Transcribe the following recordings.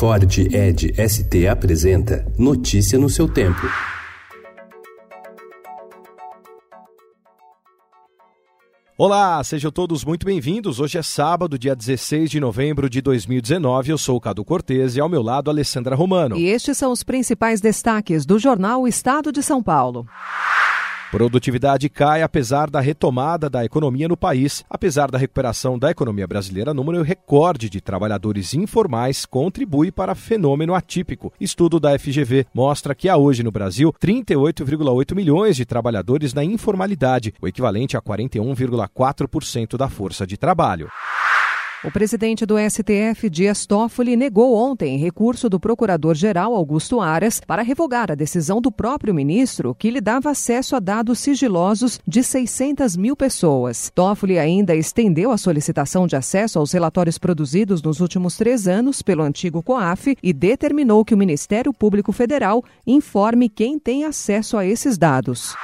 Ford Ed ST apresenta Notícia no seu tempo. Olá, sejam todos muito bem-vindos. Hoje é sábado, dia 16 de novembro de 2019. Eu sou o Cadu Cortez e ao meu lado Alessandra Romano. E estes são os principais destaques do jornal Estado de São Paulo. Produtividade cai apesar da retomada da economia no país. Apesar da recuperação da economia brasileira, número recorde de trabalhadores informais contribui para fenômeno atípico. Estudo da FGV mostra que há hoje no Brasil 38,8 milhões de trabalhadores na informalidade, o equivalente a 41,4% da força de trabalho. O presidente do STF, Dias Toffoli, negou ontem recurso do procurador-geral Augusto Aras para revogar a decisão do próprio ministro que lhe dava acesso a dados sigilosos de 600 mil pessoas. Toffoli ainda estendeu a solicitação de acesso aos relatórios produzidos nos últimos três anos pelo antigo COAF e determinou que o Ministério Público Federal informe quem tem acesso a esses dados.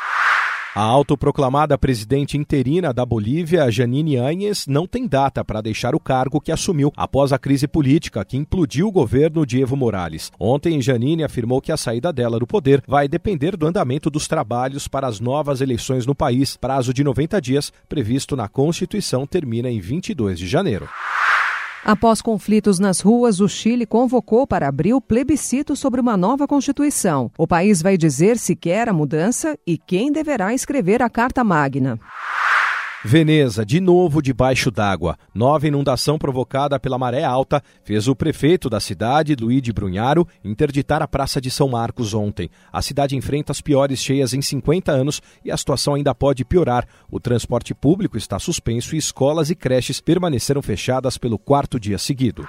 A autoproclamada presidente interina da Bolívia, Janine Áñez, não tem data para deixar o cargo que assumiu após a crise política que implodiu o governo de Evo Morales. Ontem, Janine afirmou que a saída dela do poder vai depender do andamento dos trabalhos para as novas eleições no país. Prazo de 90 dias, previsto na Constituição, termina em 22 de janeiro. Após conflitos nas ruas, o Chile convocou para abril plebiscito sobre uma nova Constituição. O país vai dizer se quer a mudança e quem deverá escrever a Carta Magna. Veneza, de novo debaixo d'água. Nova inundação provocada pela maré alta fez o prefeito da cidade, Luigi Brunharo, interditar a Praça de São Marcos ontem. A cidade enfrenta as piores cheias em 50 anos e a situação ainda pode piorar. O transporte público está suspenso e escolas e creches permaneceram fechadas pelo quarto dia seguido.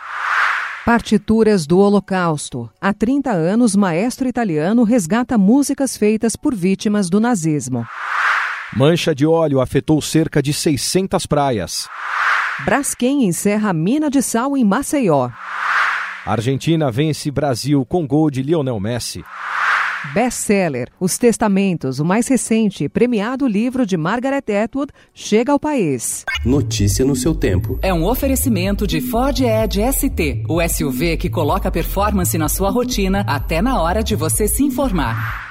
Partituras do Holocausto. Há 30 anos, maestro italiano resgata músicas feitas por vítimas do nazismo. Mancha de óleo afetou cerca de 600 praias. Braskem encerra mina de sal em Maceió. Argentina vence Brasil com gol de Lionel Messi. Best-seller Os Testamentos, o mais recente premiado livro de Margaret Atwood, chega ao país. Notícia no seu tempo. É um oferecimento de Ford Edge ST, o SUV que coloca performance na sua rotina até na hora de você se informar.